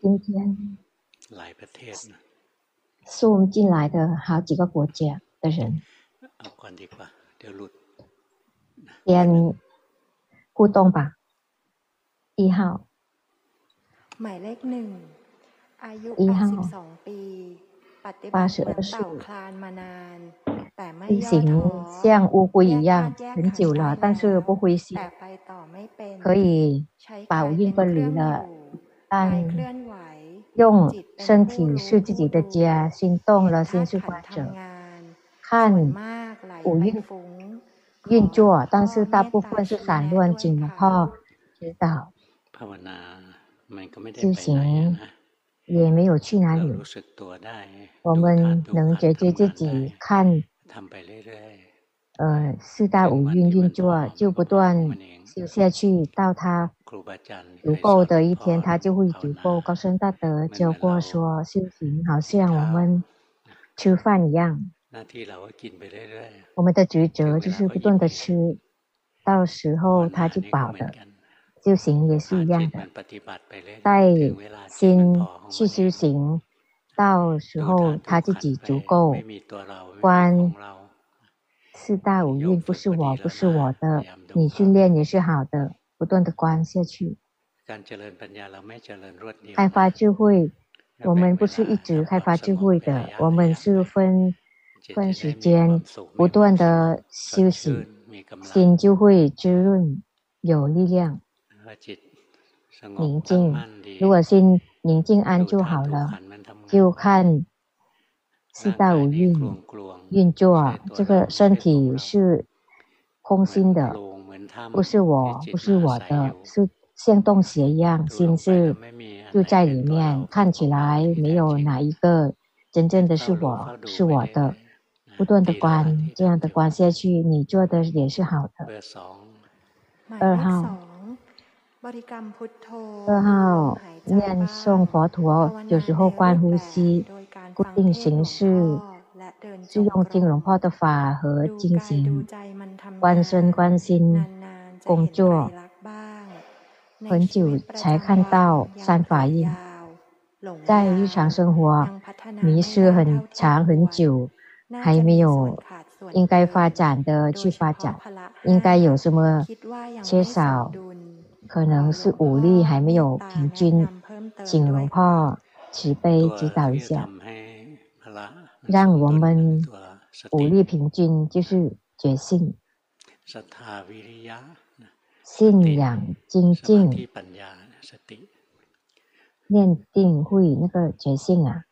今天 Zoom 进来的好几个国家的人，先互动吧。一号，一号，八十二岁。 修行像乌龟一样，很久了，但是不灰心，可以把五蕴分离了，但用身体是自己的家，心动了，心是观者，看五蕴运作，但是大部分是散乱，请龙婆指导。修行也没有去哪里，我们能觉知自己看。呃，四大五蕴运作就不断修下去，到他足够的一天，他就会足够。高僧大德教过说，修行好像我们吃饭一样，我们的职责就是不断的吃，到时候他就饱了。修行也是一样的，带心去修行。到时候他自己足够观四大五蕴不是我，不是我的。你训练也是好的，不断的观下去。开发智慧，我们不是一直开发智慧的，我们是分分时间不断的休息，心就会滋润有力量。宁静，如果心宁静安就好了。就看四大五蕴运作，这个身体是空心的，不是我，不是我的，是像洞穴一样，心是就在里面，看起来没有哪一个真正的是我，是我的，不断的观，这样的观下去，你做的也是好的。二号。二号念诵佛陀，有时候观呼吸，固定形式，是用听龙婆的法和进行观身观心工作，很久才看到三法印，在日常生活迷失很长很久，还没有应该发展的去发展，应该有什么缺少？可能是武力还没有平均，请龙婆慈悲指导一下，让我们武力平均，就是觉性、信仰、精进、念定慧那个觉性啊，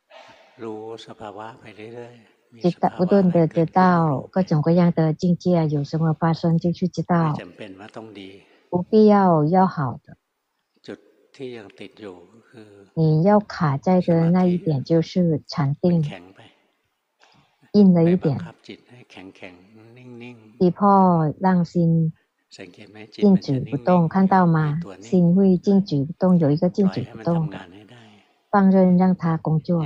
知道不断的得到各种各样的境界，有什么发生就去知道。不必要要好的，你要卡在的那一点就是禅定，硬了一点，逼迫让心静止不动，看到吗？心会静止不动，有一个静止不动，放任让它工作，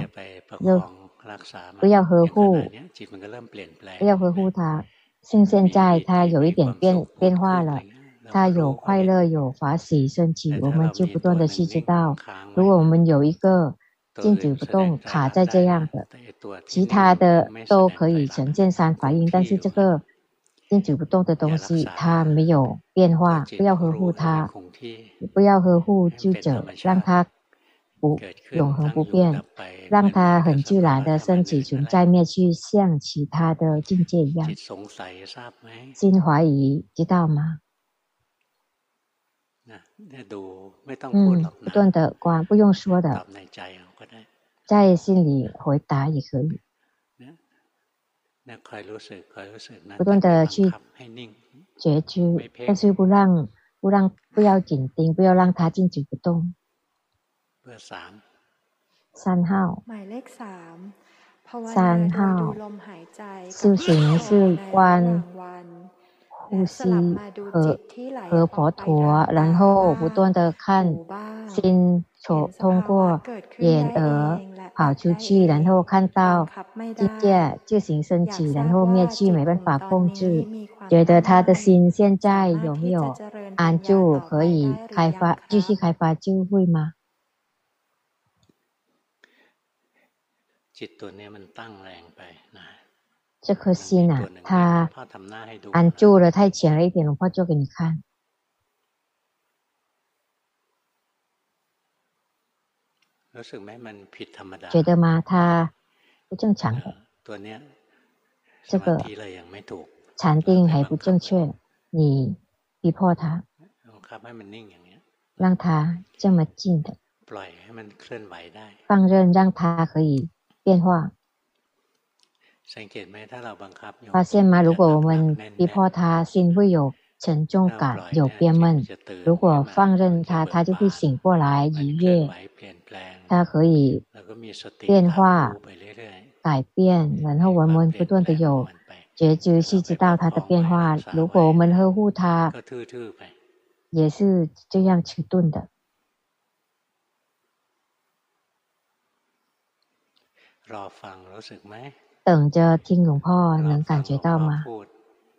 又不要呵护，不要呵护它，像现在它有一点变变化了。他有快乐，有法喜升起，我们就不断的去知道。如果我们有一个静止不动，卡在这样的，其他的都可以呈现三法印，但是这个静止不动的东西，它没有变化，不要呵护它，不要呵护就走，让它不永恒不变，让它很自然的升起存在灭去，像其他的境界一样。心怀疑，知道吗？嗯，不断的观，不用说的，在心里回答也可以。不断的去觉知，但是不让不让不要紧盯，不要让它静止不动。三号，三号，修行是观。呼吸和和佛陀，然后不断的看心从通过眼耳跑出去，然后看到境界自行升起，然后灭去，没办法控制，觉得他的心现在有没有安住，可以开发继续开发智慧吗？这颗心啊，它安住了太浅了一点，龙婆做给你看。觉得吗？它不正常的。这个禅定还不正确，你逼迫他，让他这么静的，放任让他可以变化。发现吗？如果我们逼迫他，心会有沉重感，有憋闷。如果放任他，他就会醒过来，愉悦。他可以变化。改变，然后我们不断的有觉知，去知道它的变化。如果我们呵护它，也是这样迟钝的。等着听龙婆能感觉到吗？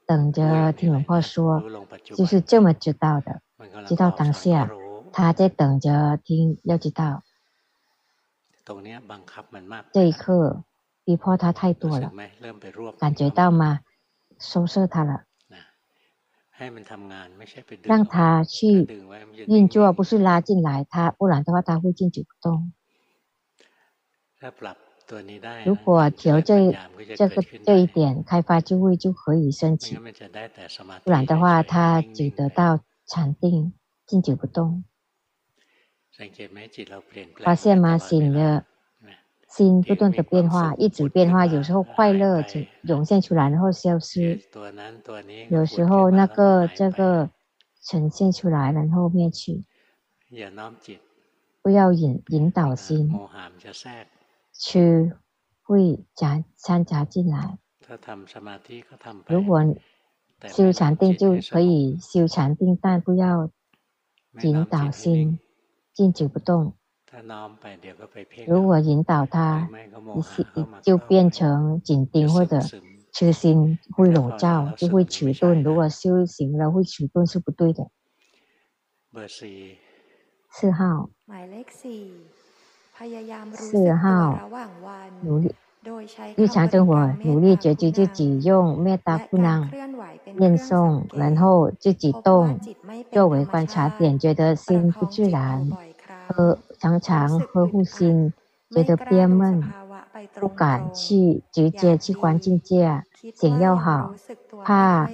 等着听龙婆说，就是这么知道的，知道当下，他在等着听，要知道这一刻。逼迫他太多了，感觉到吗？收摄他了，让他去运作，不是拉进来他，不然的话他会静止不动。如果调这这个这一点，开发就会就可以升起，不然的话他只得到禅定，静止不动。发现吗？醒了。心不断的变化，一直变化，有时候快乐就涌现出来，然后消失；有时候那个这个呈现出来，然后灭去。不要引引导心，去会夹掺杂进来。如果修禅定就可以修禅定，但不要引导心静止不动。如果引导他，就变成紧盯或者痴心会笼罩，就会迟钝。如果修行了会迟钝是不对的。四号，四号，努力日常生活努力觉知自己用灭大库囊念诵，然后自己动作为观察点，觉得心不自然。和常常呵护心，觉得憋闷，不敢去直接去观境界，想要好，怕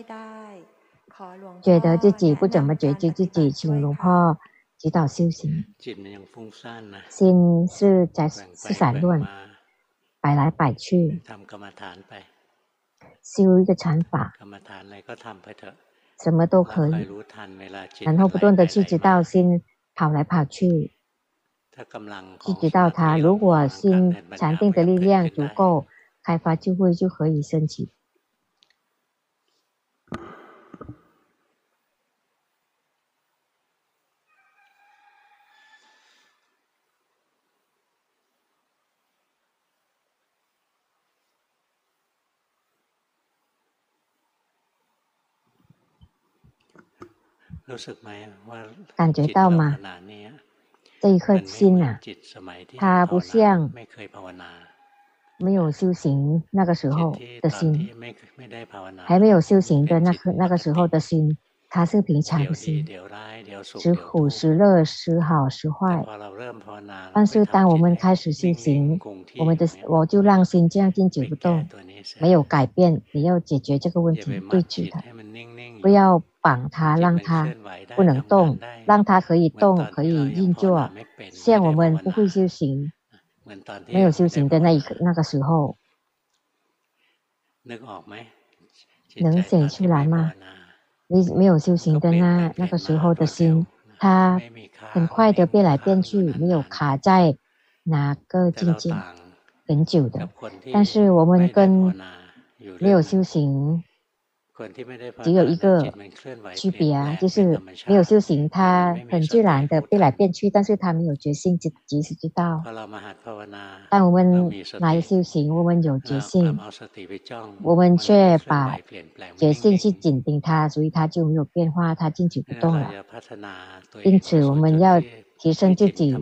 觉得自己不怎么觉知自己，请龙婆指导修行。心是在是散乱，摆来摆去，修一个禅法，什么都可以，然后不断的去知道心跑来跑去。去知道它，如果心禅定的力量足够，开发智慧就可以升起。感觉到吗？这一颗心啊，它不像没有修行那个时候的心，还没有修行的那个那个时候的心，它是平常的心，时苦时乐，时好时坏。但是当我们开始修行，我们的我就让心这样静止不动，没有改变。你要解决这个问题，对治它，不要。绑它，让它不能动，让它可以动，可以运作。像我们不会修行，没有修行的那一个那个时候，能显出来吗？没没有修行的那那个时候的心，它很快的变来变去，没有卡在哪个境界很久的。但是我们跟没有修行。只有一个区别啊，就是没有修行，他很自然的变来变去，但是他没有决心，即即使知道。但我们来修行，我们有决心，我们却把决心去紧盯他，所以他就没有变化，他静止不动了。因此，我们要提升自己，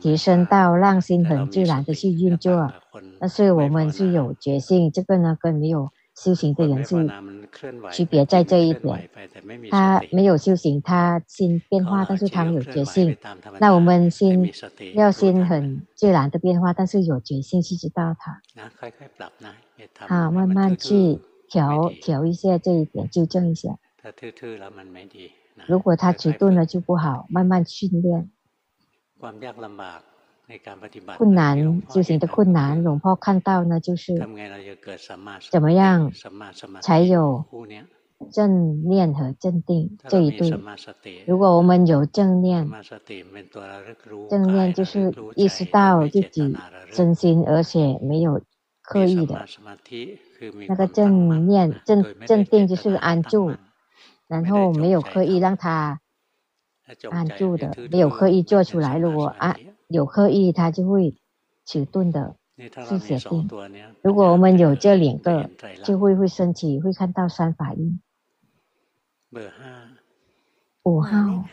提升到让心很自然的去运作。但是我们是有决心，这个呢，跟没有。修行的人是区别在这一点，他没有修行，他心变化，但是他没有决心。那我们心要心很自然的变化，但是有决心去知道它。好，慢慢去调调一下这一点，纠正一下。如果他迟钝了就不好，慢慢训练。困难，修行的困难，龙婆看到呢，就是怎么样才有正念和正定这一对。如果我们有正念，正念就是意识到自己身心，而且没有刻意的。那个正念正正定就是安住，然后没有刻意让它安住的，没有刻意做出来。如果安。有刻意，他就会迟钝的是决定。如果我们有这两个，就会会升起，会看到三法印。五号，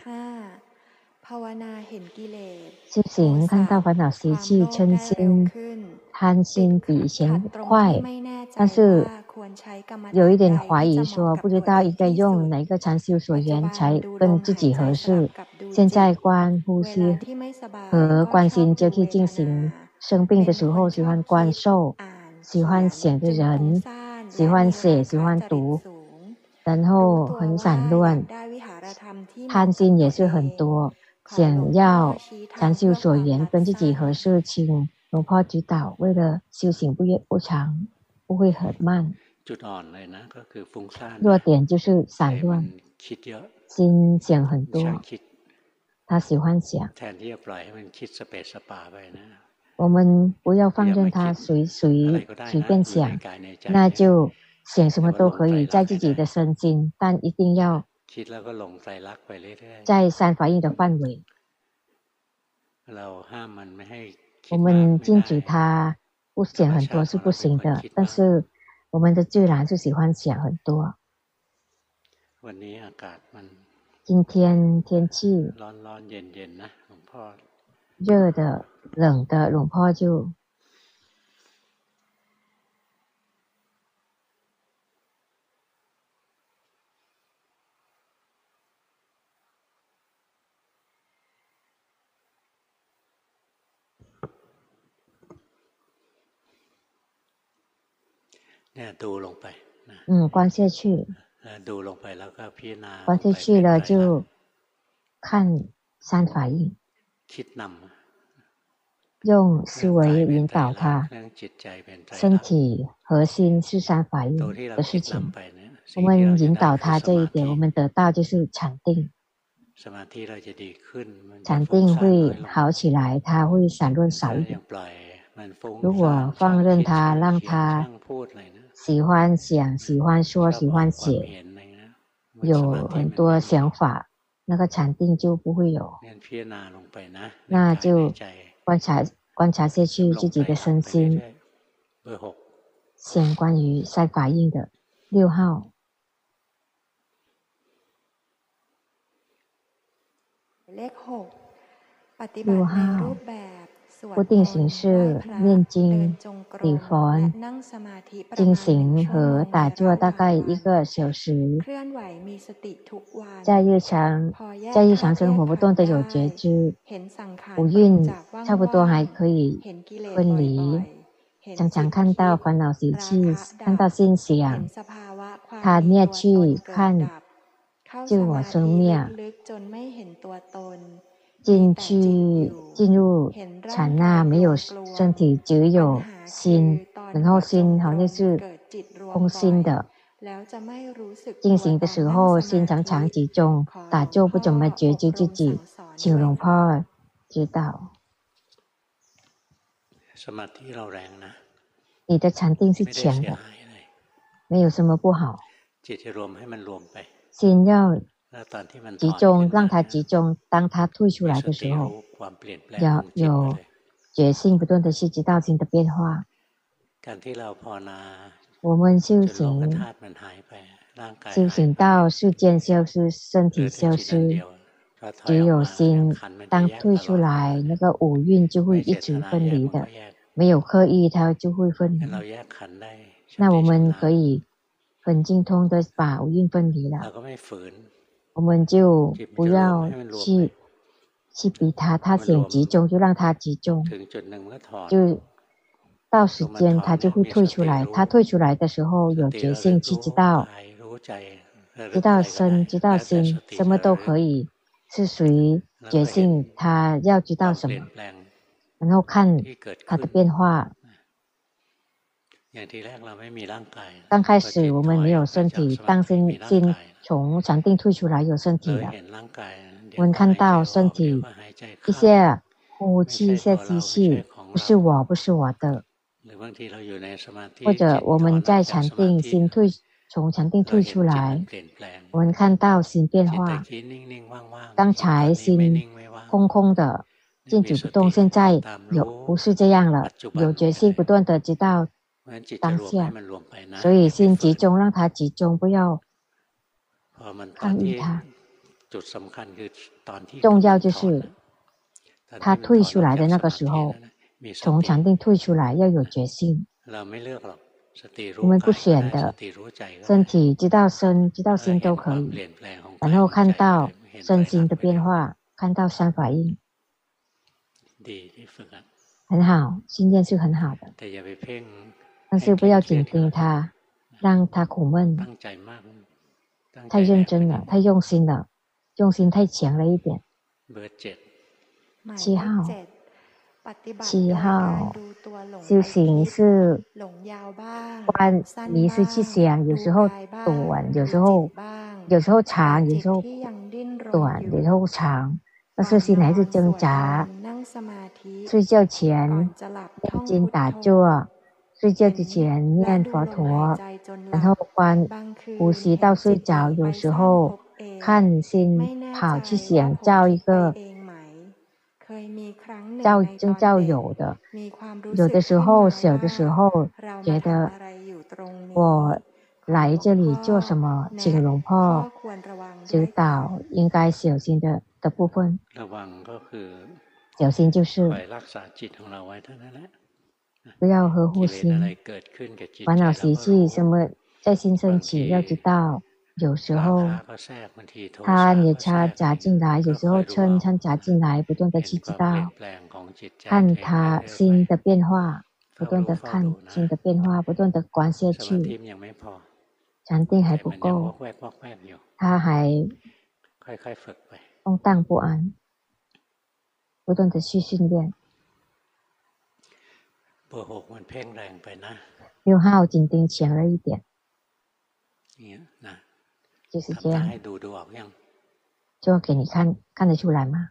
修行看到烦恼习气、嗔心、贪心比以前快，但是有一点怀疑，说不知道应该用哪个禅修所缘才跟自己合适。现在观呼吸和观心就可以进行。生病的时候喜欢观受，喜欢想的人，喜欢写，喜欢读，然后很散乱，贪心也是很多，想要禅修所缘跟自己合适，请龙婆指导。为了修行不越不长，不会很慢。弱点就是散乱，心想很多。他喜欢想，我们不要放任他随随随便想，那就想什么都可以，在自己的身心，但一定要在三法印的范围。我们禁止他不想很多是不行的，但是我们的自然就喜欢想很多。今天天气热的、冷的，龙婆就嗯，关下去。观下去了就看三法印，用思维引导他。身体核心是三法印的事情，我们引导他这一点，我们得到就是禅定。禅定会好起来，他会散乱少一点。如果放任他，让他。喜欢想，喜欢说，喜欢写，有很多想法，那个禅定就不会有。那就观察观察下去自己的身心，先关于三法印的六号。六号。不定形式念经、礼佛、进行和打坐大概一个小时，在日常在日常生活不断的有觉知，五蕴差不多还可以分离，常常看到烦恼习气，看到心想，他灭去看自我生灭。进去进入禅那，没有身体，只有心，然后心好像是空心的。进行的时候，心常常集中，打坐不怎么觉知自己，请龙婆指导。你的禅定是强的，没有什么不好。心要集中，让它集中。当它退出来的时候，要有决心，不断的去知道心的变化。我们修行，修行到世间消失，身体消失，只有心。当退出来，那个五蕴就会一直分离的，没有刻意，它就会分离。那我们可以很精通的把五蕴分离了，我们就不要去去逼他，他想集中就让他集中，就到时间他就会退出来。他退出来的时候有决心去知道，知道身，知道心，什么都可以，是属于决心。他要知道什么，然后看他的变化。刚开始我们没有身体，当心心从禅定退出来有身体了，我们看到身体一些呼气，一些吸气，不是我，不是我的。或者我们在禅定，心退从禅定退出来，我们看到心变化。刚才心空空的，静止不动，现在有不是这样了，有决心不断的知道。当下，所以心集中，让它集中，不要抗议它。重要就是他退出来的那个时候，从禅定退出来要有决心。我们不选的，身体知道身，知道心都可以，然后看到身心的变化，看到三法印，很好，训练是很好的。但是不要紧盯他，让他苦闷，太认真了，太用心了，用心太强了一点。七号，七号，修行是观你是去想，有时候短，有时候有时候长，有时候短，有时候长，但是心还是挣扎。睡觉前眼睛打坐。睡觉之前念佛陀，然后观呼吸到睡着。有时候看心跑去想造一个造正造有的，有的时候小的时候觉得我来这里做什么，请龙婆指导应该小心的的部分。小心就是。不要呵护心，烦恼习气什么在心升起，要知道，有时候他也插夹进来，有时候嗔嗔杂进来，不断的去知道，看他心的变化，不断的看心的变化，不断的观下去，禅定还不够，他还动荡不安，不断的去训练。 六号紧盯强了一点，就是这样，就给你看，看得出来吗？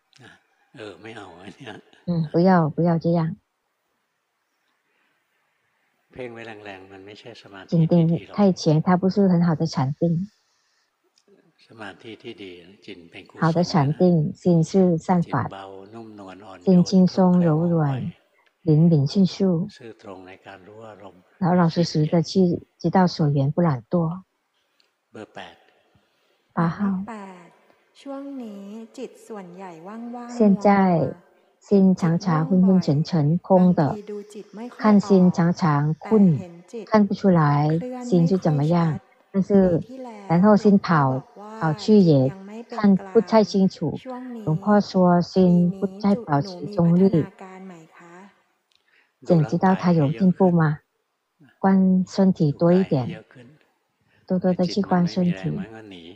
嗯，不要不要这样，紧盯太强，它不是很好的禅定。好的禅定，心是善法，心轻松柔软。 灵敏迅速，老老实实的去知道所缘，不懒惰。八号。现在心常常昏昏沉沉空的，看心常常困，看不出来心是怎么样。但是然后心跑跑去也看不太清楚。龙婆说心不再保持中立。想知道他有进步吗？关身体多一点，多多的去关身体，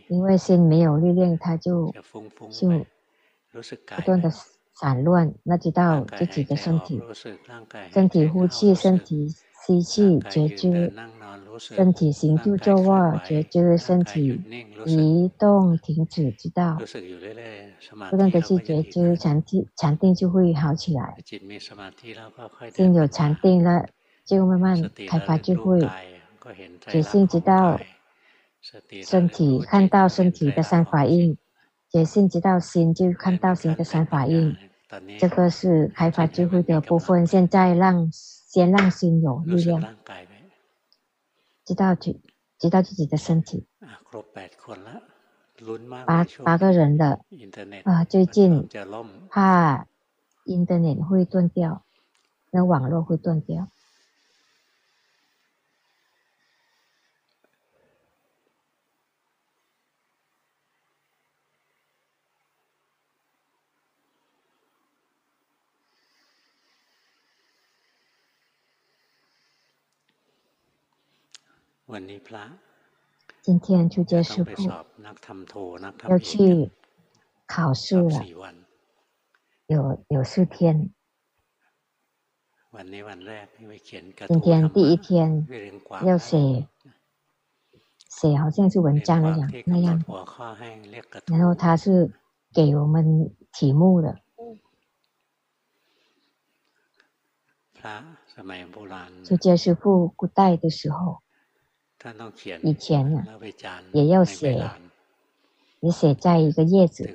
因为心没有力量，他就就不断的散乱。那知道自己的身体，身体呼气，身体吸气，觉知。身体行住坐卧，觉知身体移动停止，知道，不断的去觉知禅定，禅定就会好起来。心有禅定了，就慢慢开发智慧，觉性知道身体看到身体的三反应，觉性知道心就看到心的三反应，这个是开发智慧的部分。现在让先让心有力量，知道自知道自己的身体。八八个人了啊！最近怕 Internet 会断掉，那网络会断掉。今天出家师傅要去考试了，有有四天。今天第一天要写写，好像是文章那样那样的。然后他是给我们题目的。出家师傅古代的时候。以前呢，也要写，也写在一个叶子，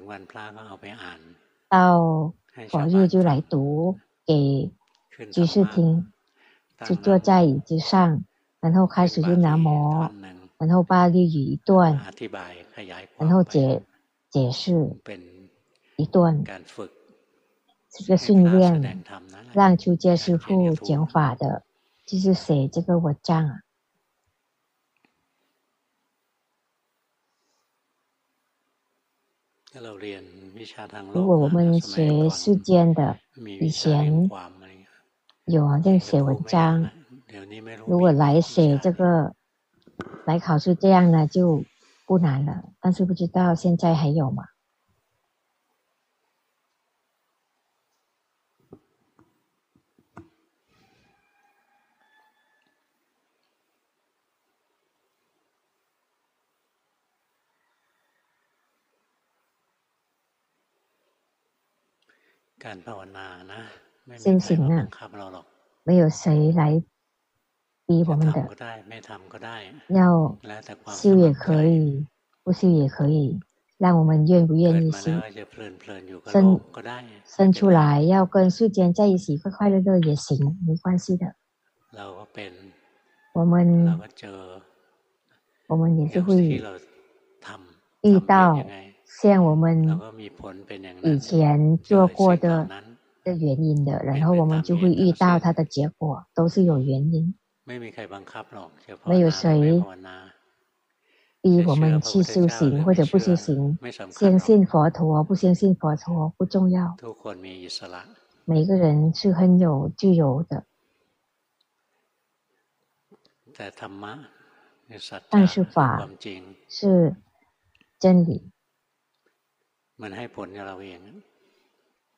到佛日就来读给居士听，就坐在椅子上，然后开始就南无，然后巴利语一段，然后解解释一段，这个训练让出家师父讲法的，就是写这个文章啊。如果我们学世间的，以前有这个写文章，如果来写这个来考试这样呢，就不难了。但是不知道现在还有吗？修行啊，没有谁来逼我们的，要修也可以，不修也可以，让我们愿不愿意修。生生出来要跟世间在一起快快乐乐也行，没关系的。我们我们也是会遇到。像我们以前做过的的原因的，然后我们就会遇到它的结果，都是有原因。没有谁逼我们去修行或者不修行，相信佛陀不相信佛陀不重要。每个人是很有自由的，但是法是真理。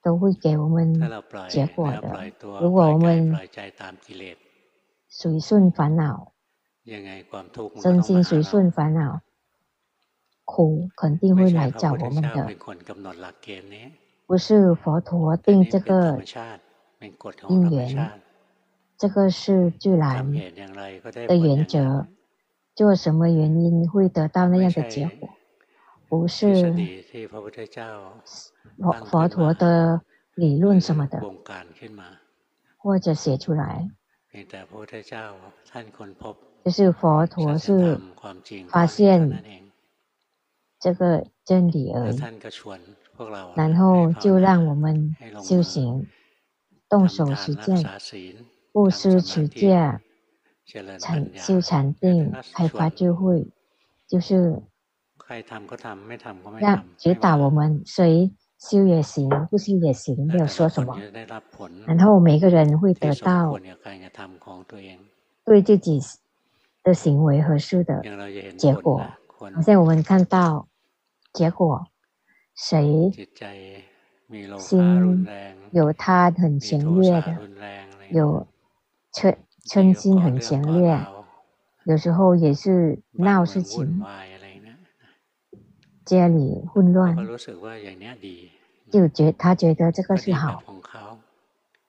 都会给我们结果的。如果我们随顺烦恼，身心随顺烦恼，苦肯定会来找我们的。不是佛陀定这个因缘，这个是自然的原则。做什么原因会得到那样的结果？不是佛佛陀的理论什么的，或者写出来，就是佛陀是发现这个真理而已，然后就让我们修行，动手实践，布施持戒，禅修禅定，开发智慧，就是。让指导我们，谁修也行，不修也行，没有说什么。然后每个人会得到对自己的行为合适的结果。好像我们看到结果，谁心有他很强烈的，有嗔嗔心很强烈，有时候也是闹事情。家里混乱，就觉他觉得这个是好，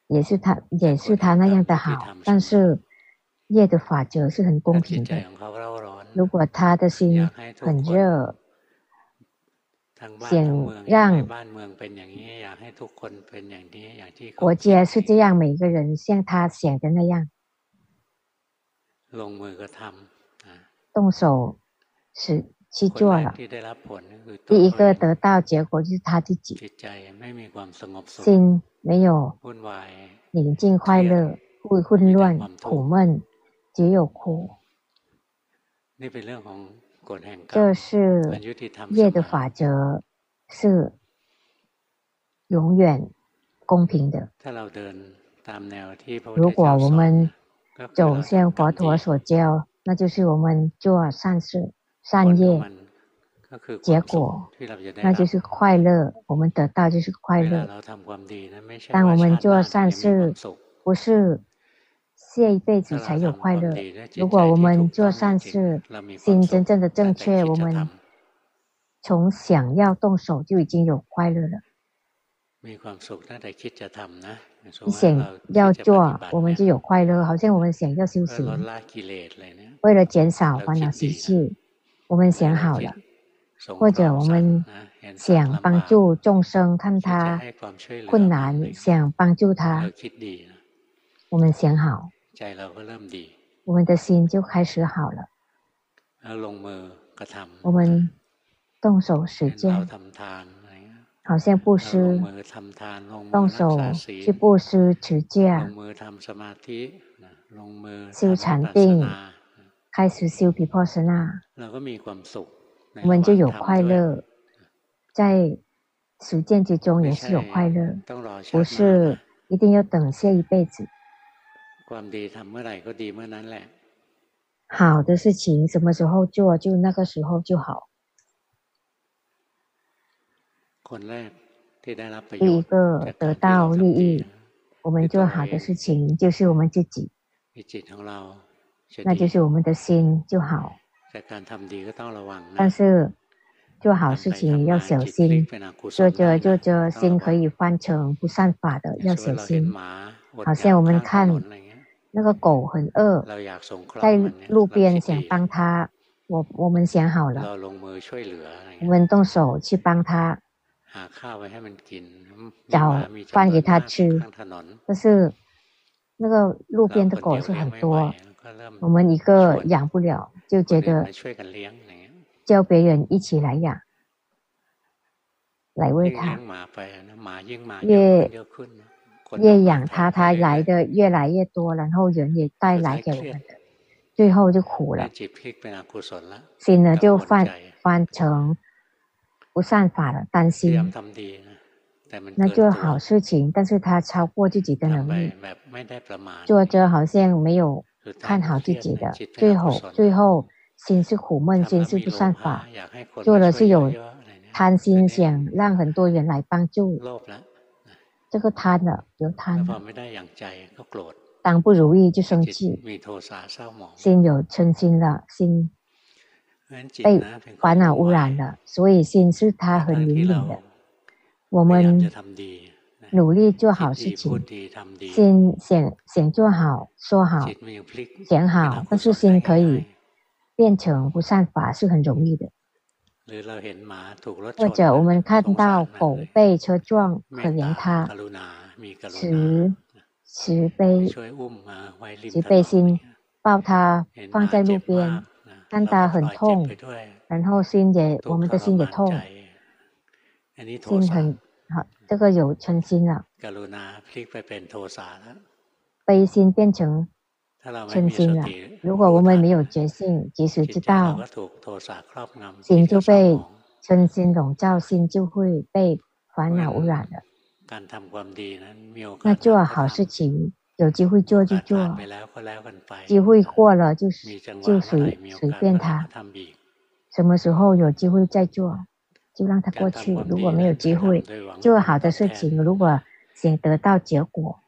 也是他也是他那样的好，但是业的法则是很公平的。如果他的心很热，想让国家是这样，每个人像他想的那样，动手是去做了。第一个得到结果就是他自己，心没有宁静快乐，不混乱苦闷，只有苦。这是业的法则，是永远公平的。如果我们走向佛陀所教，那就是我们做善事、善业，结果那就是快乐，我们得到就是快乐。当我们做善事，不是。下一辈子才有快乐。如果我们做善事，心真正的正确，我们从想要动手就已经有快乐了。你想要做，我们就有快乐。好像我们想要修行，为了减少烦恼习气，我们想好了，或者我们想帮助众生，看他困难，想帮助他，我们想好。我们的心就开始好了。我们动手实践，好像布施，动手去布施持戒，修禅定，开始修毗婆舍那，我们就有快乐。在实践之中也是有快乐，不是一定要等下一辈子。好的事情什么时候做，就那个时候就好。第一个得到利益，我们做好的事情就是我们自己，那就是我们的心就好。但是做好事情要小心，做着做着心可以翻成不善法的，要小心。好像我们看。那个狗很饿，在路边想帮它，我我们想好了，我们动手去帮它，找饭给它吃。但是那个路边的狗是很多，我们一个养不了，就觉得叫别人一起来养，来喂它，越。越养它，它来的越来越多，然后人也带来给我们的，最后就苦了，心呢就翻翻成不善法了，担心，那做好事情，但是他超过自己的能力，做着好像没有看好自己的，最后最后心是苦闷，心是不善法，做的是有贪心，想让很多人来帮助。这个贪的，有贪了，当不如意就生气，心有嗔心了，心被烦恼污染了，所以心是他很灵敏的。我们努力做好事情，心想想做好、说好、想好，但是心可以变成不善法，是很容易的。或者我们看到狗被车撞，可怜它，慈慈悲慈悲心，抱它放在路边，看它很痛，然后心也我们的心也痛，心很好，这个有嗔心了，悲心变成。嗔心了。如果我们没有觉性，及时知道，心就被嗔心笼罩，心就会被烦恼污染了。那做好事情，有机会做就做，机会过了就就随随便他。什么时候有机会再做，就让它过去。如果没有机会，做好的事情，如果想得到结果，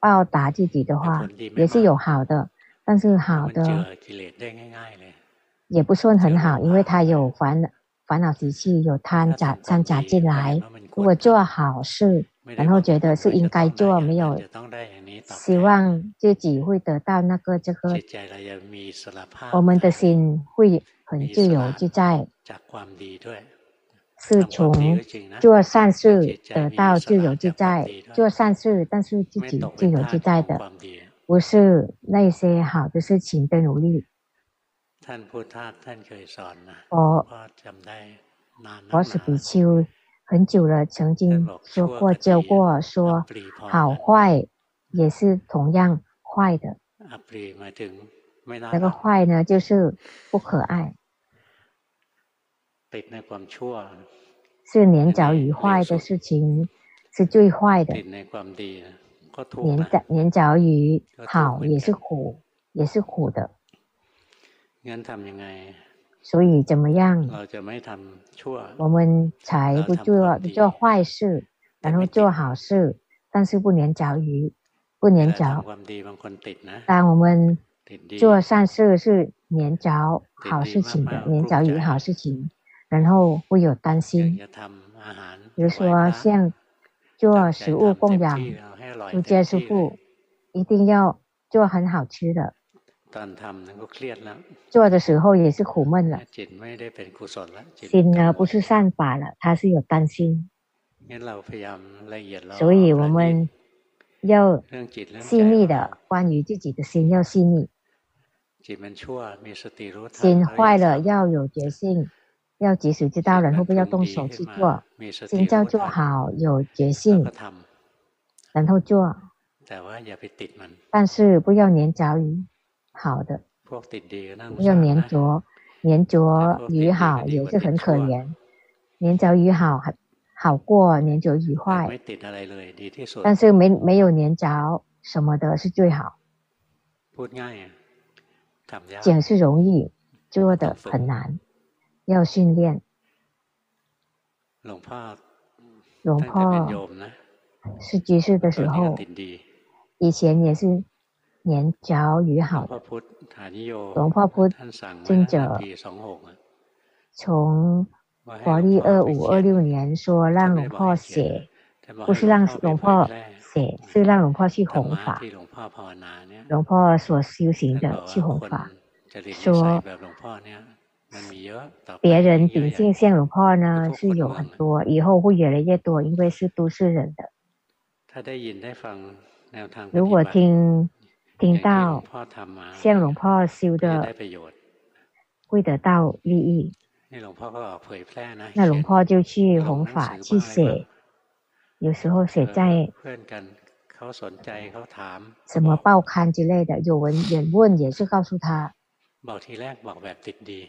报答自己的话，也是有好的，但是好的也不算很好，因为他有烦恼烦恼习气，有贪杂掺杂进来。如果做好事，然后觉得是应该做，没有希望自己会得到那个这个，我们的心会很自由自在，是从做善事得到自由自在，做善事但是自己自由自在的，不是那些好的事情的努力。我我是比丘。很久了，曾经说过教过，说好坏也是同样坏的。那个坏呢，就是不可爱，是粘着于坏的事情，是最坏的。粘着黏着于好也是苦，也是苦的。所以怎么样？我们才不做不做坏事，然后做好事，但是不粘着于不黏着。当我们做善事是粘着好事情的，粘着于好事情，然后会有担心。比如说，像做食物供养，出家师父一定要做很好吃的。做的时候也是苦闷了，心呢不是善法了，他是有担心。所以我们要细腻的，关于自己的心要细腻。心坏了要有决心，要及时知道，然后不要动手去做。心叫做好，有决心，然后做。但是不要黏着于。好的，不要黏着，黏着于好也是很可怜，黏着于好还好过黏着于坏，但是没没有黏着什么的是最好。讲是容易，做的很难，要训练。龙婆是居士的时候，以前也是。黏着于好的，龙婆พุทธ尊者从国历二五二六年说让龙婆写，不是让龙婆写，是让龙婆去弘法。龙婆所修行的去弘法，说 别人秉性向龙婆呢是有很多，以后会越来越多，因为是都市人的。如果听。听到像龙婆修的会得到利益，那龙婆就去弘法去写，有时候写在什么报刊之类的，有人也问也是告诉他，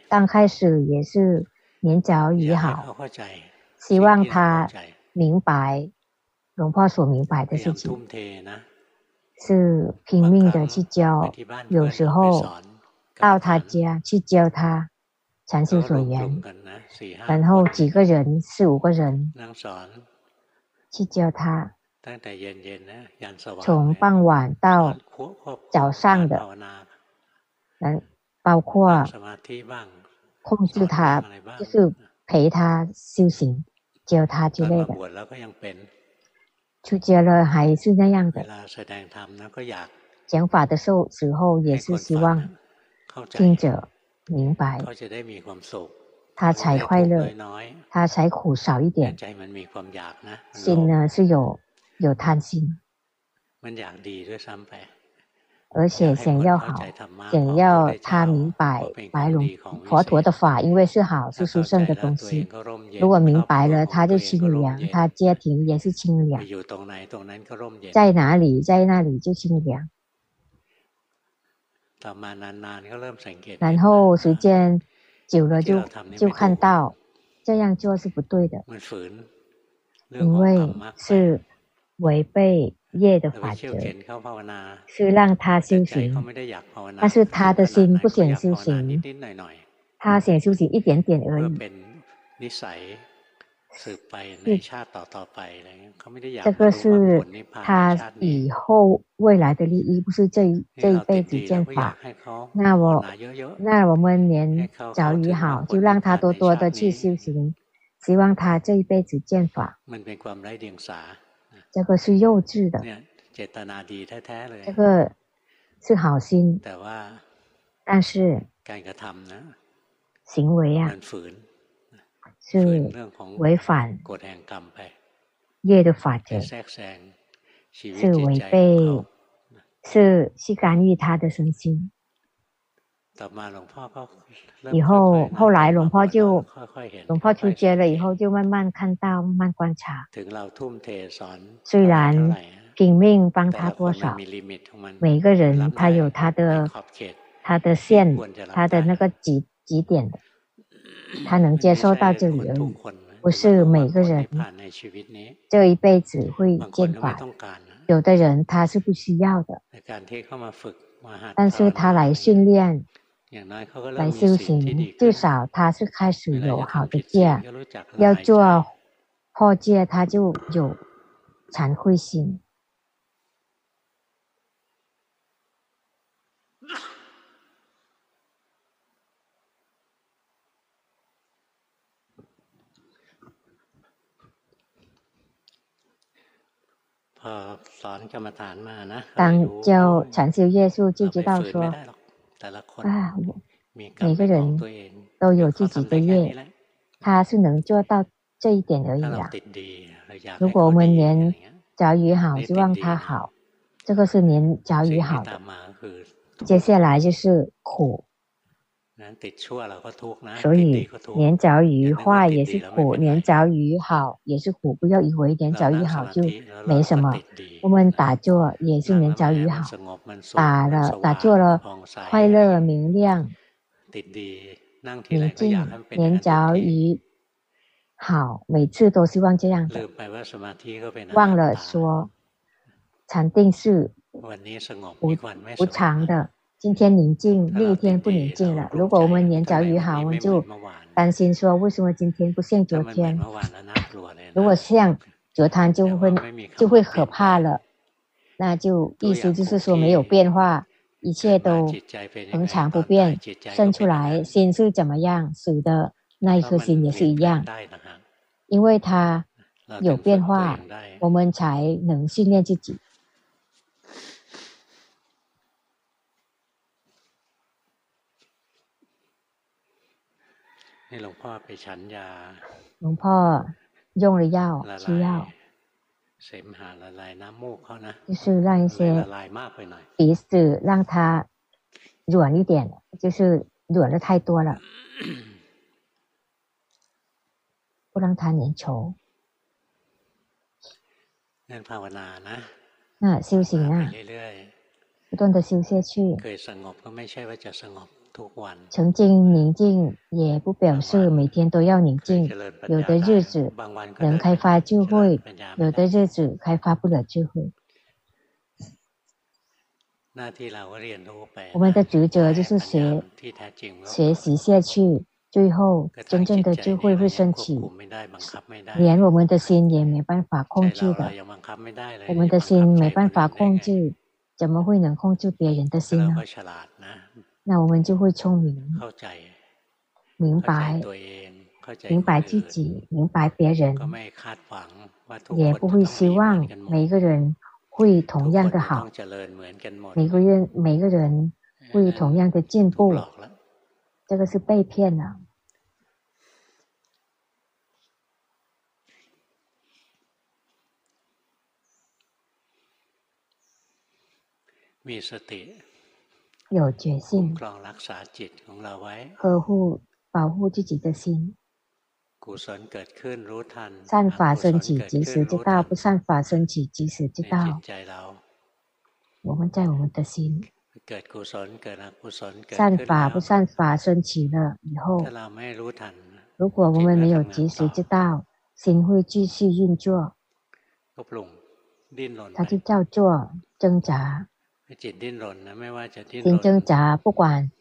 刚开始也是年早已好，希望他明白龙婆所明白的事情。是拼命的去教，有时候到他家去教他禅修所缘，然后几个人四五个人去教他，从傍晚到早上的，嗯，包括控制他，就是陪他修行，教他之类的。出家了还是那样的，讲法的时候时候也是希望听者明白，他才快乐，他才苦少一点。心呢是有有贪心。而且想要好，想要他明白白龙佛陀的法，因为是好，是殊胜的东西。如果明白了，他就清凉，他家庭也是清凉。在哪里，在那里就清凉。然后时间久了就就看到这样做是不对的，因为是违背。业的法则是让他修行，但是他的心不想修行，他想修行一点点而已。这个是他以后未来的利益，不是这一这一辈子见法。那我那我们年早已好，就让他多多的去修行，希望他这一辈子见法。这个是幼稚的。这个是好心，但是行为啊，是违反业的法则，是违背，是是干预他的身心。以后后来，龙婆就龙婆出街了，以后就慢慢看到，慢慢观察。虽然拼命帮他多少，每个人他有他的他的线，他的那个几几点的，他能接受到这里而已，不是每个人这一辈子会见法。有的人他是不需要的，但是他来训练。来修行，至少他是开始有好的戒，要做破戒，他就有惭愧心。当教禅修业术，就知道说。啊，每个人都有自己的业，他是能做到这一点而已啊。如果我们连脚语好，希望他好，这个是连脚语好的。接下来就是苦。所以念脚语坏也是苦，念脚语好也是苦。不要以为念脚语好就没什么。我们打坐也是念脚语好，打了打坐了，快乐明亮，宁静，念脚语好，每次都希望这样的。忘了说，禅定是无无常的。今天宁静，另一天不宁静了。如果我们念脚语好，我们就担心说，为什么今天不像昨天？如果像昨天，就会就会可怕了。那就意思就是说没有变化，一切都恒常不变。生出来心是怎么样，死的那一颗心也是一样，因为它有变化，我们才能训练自己。 龙婆用了药，吃药，就是让一些鼻子让它软一点，就是软的太多了，不让它粘稠。那修行啊，不断的修下去。 曾经宁静也不表示每天都要宁静，有的日子能开发智慧，有的日子开发不了智慧。我们的职责就是学学习下去，最后真正的智慧会升起。连我们的心也没办法控制的，我们的心没办法控制，怎么会能控制别人的心呢？那我们就会聪明，明白，明白自己，明白别人，也不会希望每个人会同样的好，每个人每个人会同样的进步，这个是被骗了。有决心，呵护、保护自己的心。善法生起，及时知道；不善法生起，及时知道。我们在我们的心，善法不善法生起了以后，如果我们没有及时知道，心会继续运作，它就叫做挣扎。心挣扎，不管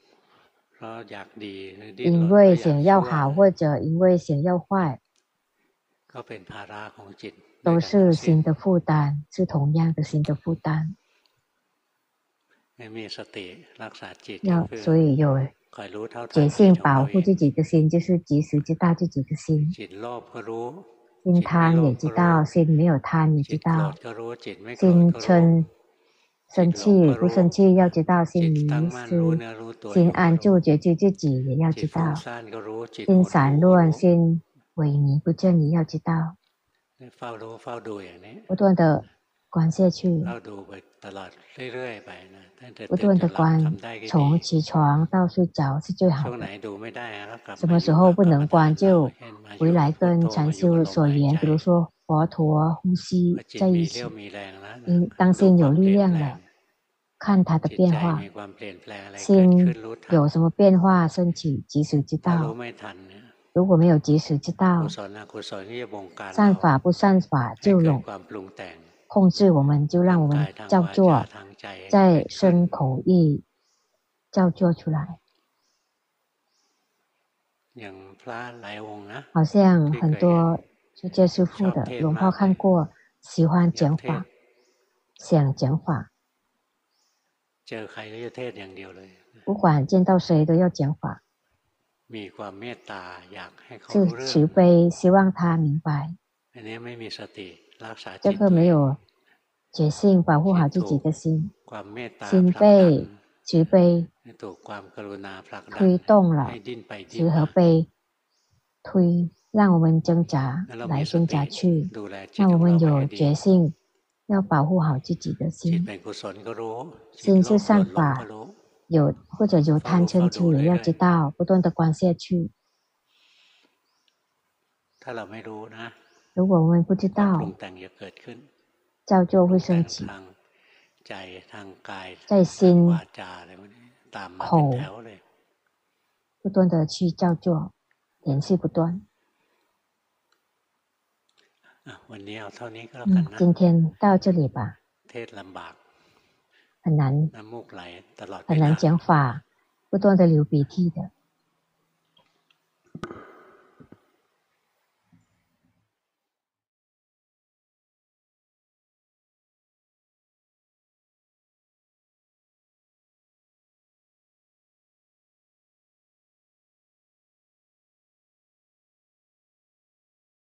因为想要好或者因为想要坏，都是心的负担，是同样的心的负担。要所以有决心保护自己的心，就是及时知道自己的心。心贪也知道，心没有贪也知道，心嗔生气不生气要知道，心迷失，心安住觉知自己也要知道，心散乱心萎靡不振也要知道，不断的观下去。不断的观，从起床到睡着是最好的。什么时候不能观，就回来跟禅修所言，比如说佛陀呼吸在一起。嗯，当心有力量了，看它的变化，心有什么变化身体，及时知道。如果没有及时知道，善法不善法就有控制我们，就让我们照做。在身口意照做出来，好像很多出家师父的，龙炮看过，喜欢讲法，想讲法， 不管见到谁都要讲法，是慈悲，希望他明白，这个没有。觉性保护好自己的心，心被慈悲推动了，慈和悲推，让我们挣扎来挣扎去，让我们有觉性， 要保护好自己的心。心是善法，有或者有贪嗔痴也要知道，不断的观下去。如果我们不知道，造作会升起，在心、口不断的去造作，连续不断。 嗯，今天到这里吧。很难，很难讲法，不断的流鼻涕的。